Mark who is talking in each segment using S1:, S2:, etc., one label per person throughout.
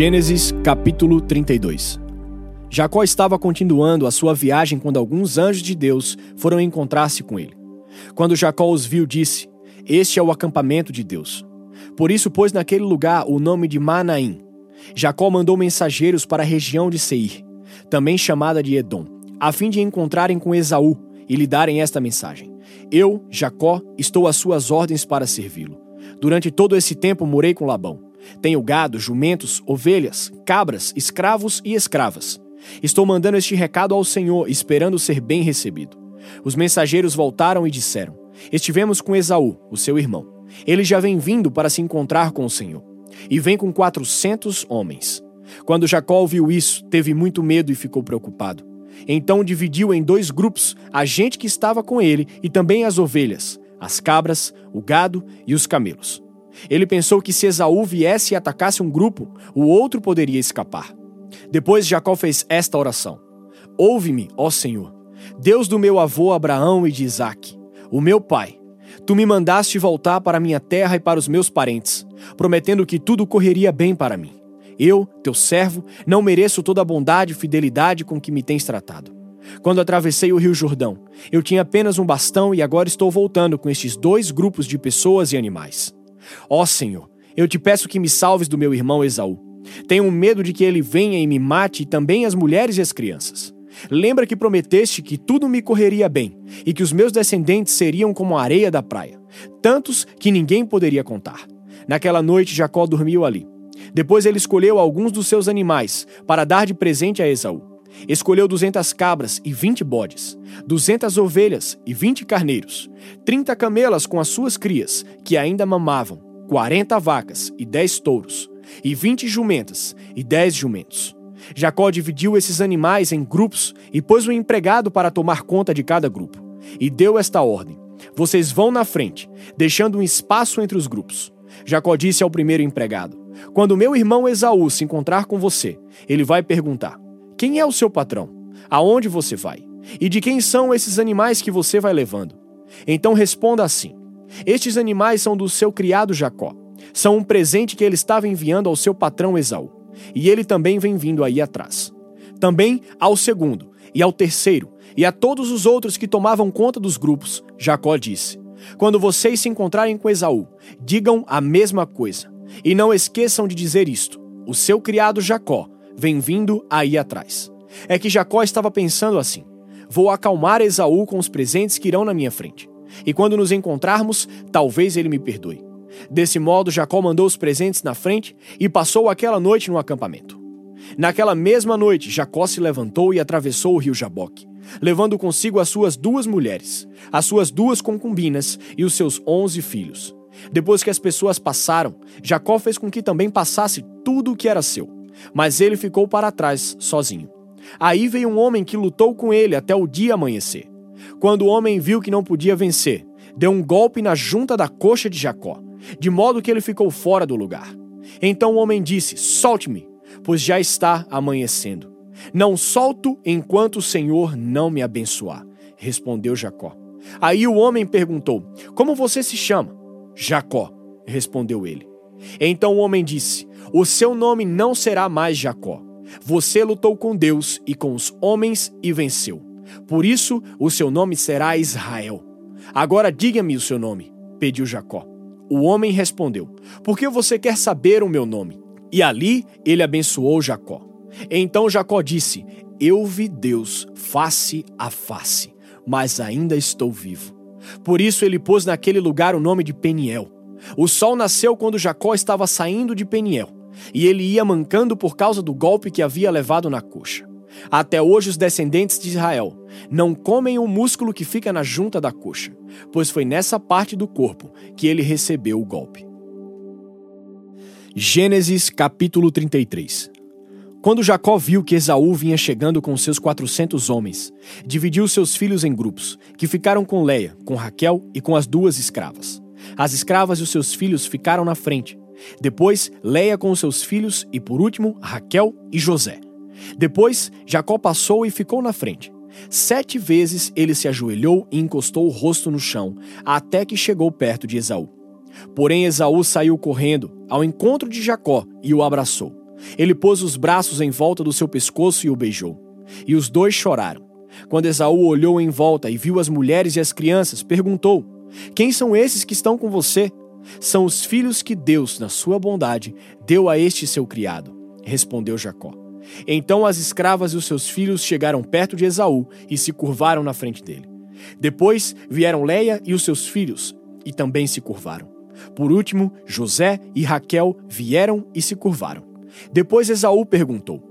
S1: Gênesis capítulo 32 Jacó estava continuando a sua viagem quando alguns anjos de Deus foram encontrar-se com ele. Quando Jacó os viu, disse: Este é o acampamento de Deus. Por isso pôs naquele lugar o nome de Manaim. Jacó mandou mensageiros para a região de Seir, também chamada de Edom, a fim de encontrarem com Esaú e lhe darem esta mensagem: Eu, Jacó, estou às suas ordens para servi-lo. Durante todo esse tempo morei com Labão. Tenho gado, jumentos, ovelhas, cabras, escravos e escravas. Estou mandando este recado ao Senhor, esperando ser bem recebido. Os mensageiros voltaram e disseram: Estivemos com Esaú, o seu irmão. Ele já vem vindo para se encontrar com o Senhor. E vem com quatrocentos homens. Quando Jacó ouviu isso, teve muito medo e ficou preocupado. Então dividiu em dois grupos a gente que estava com ele e também as ovelhas, as cabras, o gado e os camelos. Ele pensou que se Esaú viesse e atacasse um grupo, o outro poderia escapar. Depois Jacó fez esta oração: Ouve-me, ó Senhor, Deus do meu avô Abraão e de Isaque, o meu pai. Tu me mandaste voltar para minha terra e para os meus parentes, prometendo que tudo correria bem para mim. Eu, teu servo, não mereço toda a bondade e fidelidade com que me tens tratado. Quando atravessei o rio Jordão, eu tinha apenas um bastão e agora estou voltando com estes dois grupos de pessoas e animais. Ó Senhor, eu te peço que me salves do meu irmão Esaú. Tenho medo de que ele venha e me mate, e também as mulheres e as crianças. Lembra que prometeste que tudo me correria bem e que os meus descendentes seriam como a areia da praia, tantos que ninguém poderia contar. Naquela noite, Jacó dormiu ali. Depois ele escolheu alguns dos seus animais para dar de presente a Esaú. Escolheu duzentas cabras e vinte bodes, duzentas ovelhas e vinte carneiros, trinta camelas com as suas crias, que ainda mamavam, quarenta vacas e dez touros, e vinte jumentas e dez jumentos. Jacó dividiu esses animais em grupos e pôs um empregado para tomar conta de cada grupo. E deu esta ordem: Vocês vão na frente, deixando um espaço entre os grupos. Jacó disse ao primeiro empregado: Quando meu irmão Esaú se encontrar com você, ele vai perguntar: quem é o seu patrão? Aonde você vai? E de quem são esses animais que você vai levando? Então responda assim: Estes animais são do seu criado Jacó. São um presente que ele estava enviando ao seu patrão Esaú. E ele também vem vindo aí atrás. Também ao segundo, e ao terceiro, e a todos os outros que tomavam conta dos grupos, Jacó disse: Quando vocês se encontrarem com Esaú, digam a mesma coisa. E não esqueçam de dizer isto: O seu criado Jacó vem vindo aí atrás. É que Jacó estava pensando assim: vou acalmar Esaú com os presentes que irão na minha frente. E quando nos encontrarmos, talvez ele me perdoe. Desse modo, Jacó mandou os presentes na frente e passou aquela noite no acampamento. Naquela mesma noite, Jacó se levantou e atravessou o rio Jaboque, levando consigo as suas duas mulheres, as suas duas concubinas e os seus onze filhos. Depois que as pessoas passaram, Jacó fez com que também passasse tudo o que era seu mas ele ficou para trás, sozinho. Aí veio um homem que lutou com ele até o dia amanhecer. Quando o homem viu que não podia vencer, deu um golpe na junta da coxa de Jacó, de modo que ele ficou fora do lugar. Então o homem disse: Solte-me, pois já está amanhecendo. Não solto enquanto o Senhor não me abençoar, respondeu Jacó. Aí o homem perguntou: Como você se chama? Jacó, respondeu ele. Então o homem disse: O seu nome não será mais Jacó. Você lutou com Deus e com os homens e venceu. Por isso o seu nome será Israel. Agora diga-me o seu nome, pediu Jacó. O homem respondeu: Por que você quer saber o meu nome? E ali ele abençoou Jacó. Então Jacó disse: Eu vi Deus face a face, mas ainda estou vivo. Por isso ele pôs naquele lugar o nome de Peniel o sol nasceu quando Jacó estava saindo de Peniel, e ele ia mancando por causa do golpe que havia levado na coxa. Até hoje, os descendentes de Israel não comem o músculo que fica na junta da coxa, pois foi nessa parte do corpo que ele recebeu o golpe. Gênesis capítulo 33 Quando Jacó viu que Esaú vinha chegando com seus quatrocentos homens, dividiu seus filhos em grupos, que ficaram com Leia, com Raquel e com as duas escravas. As escravas e os seus filhos ficaram na frente. Depois, Leia com seus filhos e, por último, Raquel e José. Depois, Jacó passou e ficou na frente. Sete vezes ele se ajoelhou e encostou o rosto no chão, até que chegou perto de Esaú. Porém, Esaú saiu correndo ao encontro de Jacó e o abraçou. Ele pôs os braços em volta do seu pescoço e o beijou. E os dois choraram. Quando Esaú olhou em volta e viu as mulheres e as crianças, perguntou: Quem são esses que estão com você? São os filhos que Deus, na sua bondade, deu a este seu criado, respondeu Jacó. Então as escravas e os seus filhos chegaram perto de Esaú e se curvaram na frente dele. Depois vieram Leia e os seus filhos, e também se curvaram. Por último, José e Raquel vieram e se curvaram. Depois Esaú perguntou: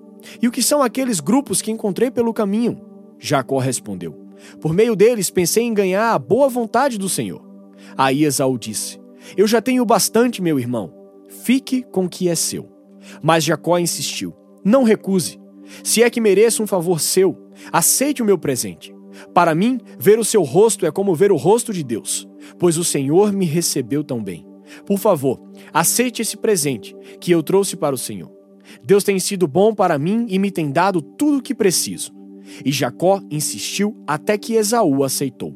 S1: E o que são aqueles grupos que encontrei pelo caminho? Jacó respondeu: Por meio deles pensei em ganhar a boa vontade do Senhor. Aí Esaú disse: Eu já tenho bastante, meu irmão. Fique com o que é seu. Mas Jacó insistiu: Não recuse. Se é que mereço um favor seu, aceite o meu presente. Para mim, ver o seu rosto é como ver o rosto de Deus, pois o Senhor me recebeu tão bem. Por favor, aceite esse presente que eu trouxe para o Senhor. Deus tem sido bom para mim e me tem dado tudo o que preciso. E Jacó insistiu até que Esaú aceitou.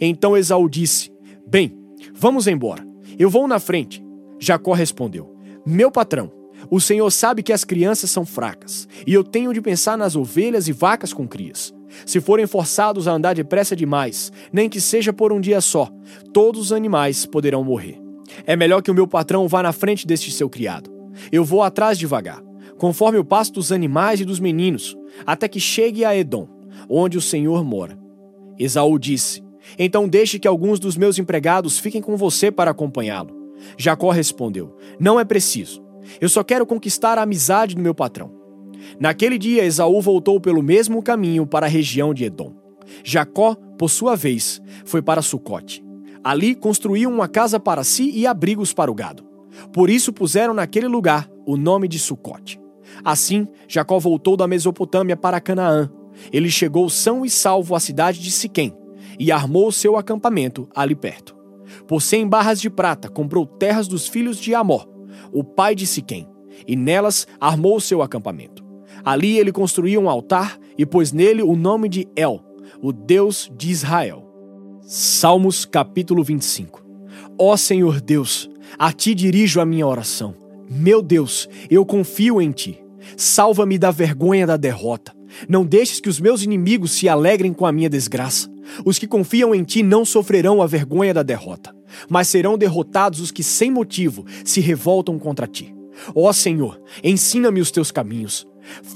S1: Então Esaú disse: Bem, vamos embora. Eu vou na frente. Jacó respondeu: Meu patrão, o Senhor sabe que as crianças são fracas, e eu tenho de pensar nas ovelhas e vacas com crias. Se forem forçados a andar depressa demais, nem que seja por um dia só, todos os animais poderão morrer. É melhor que o meu patrão vá na frente deste seu criado. Eu vou atrás devagar, conforme o passo dos animais e dos meninos, até que chegue a Edom, onde o Senhor mora. Esaú disse: Então deixe que alguns dos meus empregados fiquem com você para acompanhá-lo. Jacó respondeu: Não é preciso. Eu só quero conquistar a amizade do meu patrão. Naquele dia, Esaú voltou pelo mesmo caminho para a região de Edom. Jacó, por sua vez, foi para Sucote. Ali construiu uma casa para si e abrigos para o gado. Por isso puseram naquele lugar o nome de Sucote. Assim, Jacó voltou da Mesopotâmia para Canaã. Ele chegou são e salvo à cidade de Siquém e armou seu acampamento ali perto. Por cem barras de prata comprou terras dos filhos de Amor, o pai de Siquém, e nelas armou seu acampamento. Ali ele construiu um altar e pôs nele o nome de El, o Deus de Israel. Salmos capítulo 25 Ó Senhor Deus, a ti dirijo a minha oração. Meu Deus, eu confio em ti. Salva-me da vergonha da derrota. Não deixes que os meus inimigos se alegrem com a minha desgraça. Os que confiam em ti não sofrerão a vergonha da derrota, mas serão derrotados os que sem motivo se revoltam contra ti. Ó Senhor, ensina-me os teus caminhos.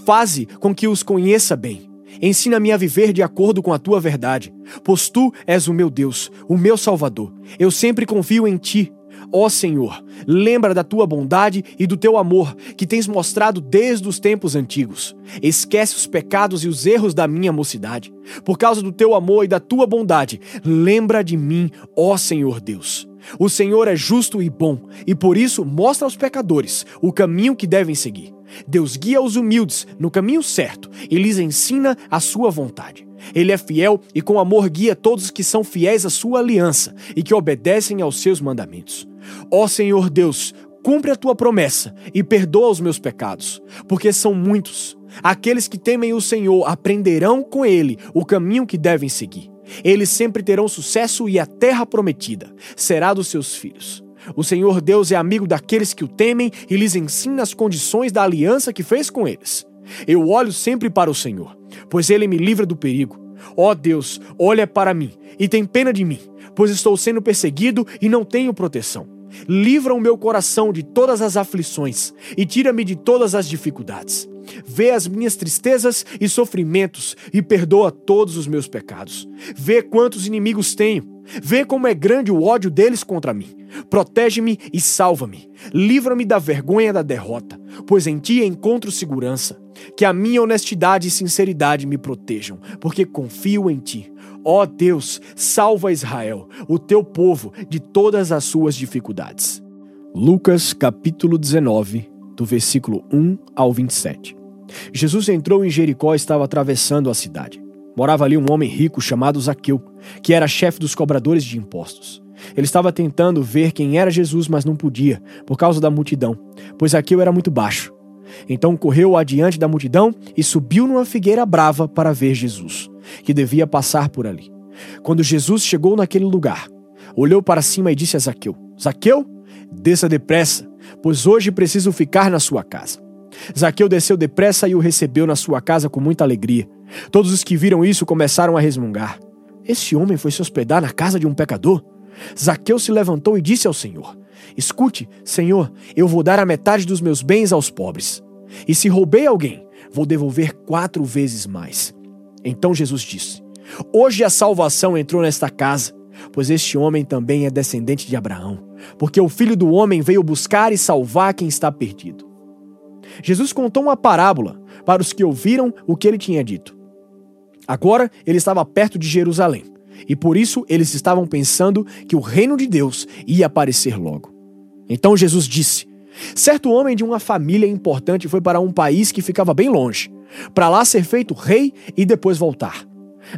S1: Faze com que os conheça bem. Ensina-me a viver de acordo com a tua verdade, pois tu és o meu Deus, o meu Salvador. Eu sempre confio em ti. Ó Senhor, lembra da tua bondade e do teu amor que tens mostrado desde os tempos antigos. Esquece os pecados e os erros da minha mocidade. Por causa do teu amor e da tua bondade, lembra de mim, ó Senhor Deus. O Senhor é justo e bom, e por isso mostra aos pecadores o caminho que devem seguir. Deus guia os humildes no caminho certo e lhes ensina a sua vontade. Ele é fiel e com amor guia todos os que são fiéis à sua aliança e que obedecem aos seus mandamentos. Ó Senhor Deus, cumpre a tua promessa e perdoa os meus pecados, porque são muitos. Aqueles que temem o Senhor aprenderão com ele o caminho que devem seguir. Eles sempre terão sucesso e a terra prometida será dos seus filhos. O Senhor Deus é amigo daqueles que o temem e lhes ensina as condições da aliança que fez com eles. Eu olho sempre para o Senhor, pois ele me livra do perigo. Ó oh Deus, olha para mim e tem pena de mim, pois estou sendo perseguido e não tenho proteção. Livra o meu coração de todas as aflições e tira-me de todas as dificuldades. Vê as minhas tristezas e sofrimentos e perdoa todos os meus pecados. Vê quantos inimigos tenho. Vê como é grande o ódio deles contra mim. Protege-me e salva-me. Livra-me da vergonha da derrota, pois em ti encontro segurança. Que a minha honestidade e sinceridade me protejam, porque confio em ti. Ó Deus, salva Israel, o teu povo, de todas as suas dificuldades. Lucas capítulo 19, do versículo 1 ao 27. Jesus entrou em Jericó e estava atravessando a cidade. Morava ali um homem rico chamado Zaqueu, que era chefe dos cobradores de impostos. Ele estava tentando ver quem era Jesus, mas não podia, por causa da multidão, pois Zaqueu era muito baixo. Então correu adiante da multidão e subiu numa figueira brava para ver Jesus, que devia passar por ali. Quando Jesus chegou naquele lugar, olhou para cima e disse a Zaqueu: Zaqueu, desça depressa, pois hoje preciso ficar na sua casa. Zaqueu desceu depressa e o recebeu na sua casa com muita alegria. Todos os que viram isso começaram a resmungar. Esse homem foi se hospedar na casa de um pecador? Zaqueu se levantou e disse ao Senhor: Escute, Senhor, eu vou dar a metade dos meus bens aos pobres. E se roubei alguém, vou devolver quatro vezes mais. Então Jesus disse: Hoje a salvação entrou nesta casa, pois este homem também é descendente de Abraão, porque o filho do homem veio buscar e salvar quem está perdido. Jesus contou uma parábola para os que ouviram o que ele tinha dito. Agora ele estava perto de Jerusalém, e por isso eles estavam pensando que o reino de Deus ia aparecer logo. Então Jesus disse: Certo homem de uma família importante foi para um país que ficava bem longe, para lá ser feito rei e depois voltar.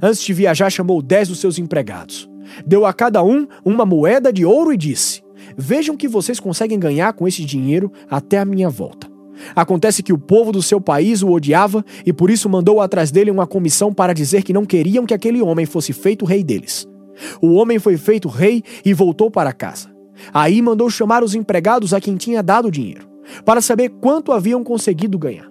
S1: Antes de viajar, chamou dez dos seus empregados. Deu a cada um uma moeda de ouro e disse: Vejam que vocês conseguem ganhar com esse dinheiro até a minha volta. Acontece que o povo do seu país o odiava e por isso mandou atrás dele uma comissão para dizer que não queriam que aquele homem fosse feito rei deles. O homem foi feito rei e voltou para casa. Aí mandou chamar os empregados a quem tinha dado o dinheiro, para saber quanto haviam conseguido ganhar.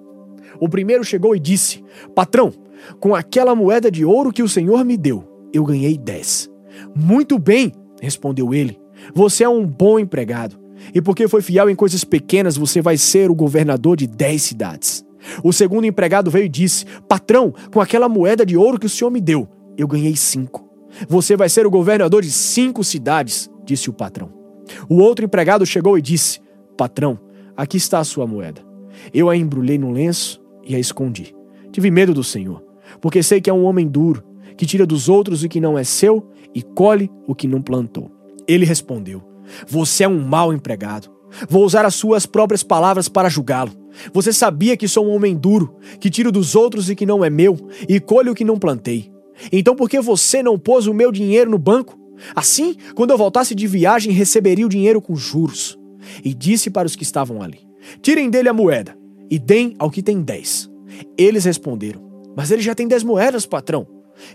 S1: O primeiro chegou e disse: Patrão, com aquela moeda de ouro que o senhor me deu, eu ganhei dez. Muito bem, respondeu ele. Você é um bom empregado. E porque foi fiel em coisas pequenas, você vai ser o governador de dez cidades. O segundo empregado veio e disse: Patrão, com aquela moeda de ouro que o senhor me deu, eu ganhei cinco. Você vai ser o governador de cinco cidades, disse o patrão. O outro empregado chegou e disse: Patrão, aqui está a sua moeda. Eu a embrulhei no lenço e a escondi. Tive medo do Senhor, porque sei que é um homem duro, que tira dos outros o que não é seu e colhe o que não plantou. Ele respondeu: você é um mau empregado. Vou usar as suas próprias palavras para julgá-lo. Você sabia que sou um homem duro, que tiro dos outros e que não é meu, e colho o que não plantei. Então por que você não pôs o meu dinheiro no banco? Assim, quando eu voltasse de viagem, receberia o dinheiro com juros. E disse para os que estavam ali: Tirem dele a moeda e deem ao que tem dez. Eles responderam: Mas ele já tem dez moedas, patrão.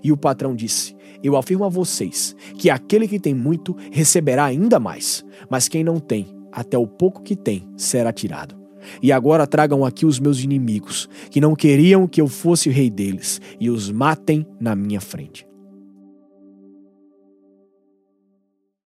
S1: E o patrão disse: eu afirmo a vocês que aquele que tem muito receberá ainda mais, mas quem não tem, até o pouco que tem, será tirado. E agora tragam aqui os meus inimigos, que não queriam que eu fosse o rei deles, e os matem na minha frente.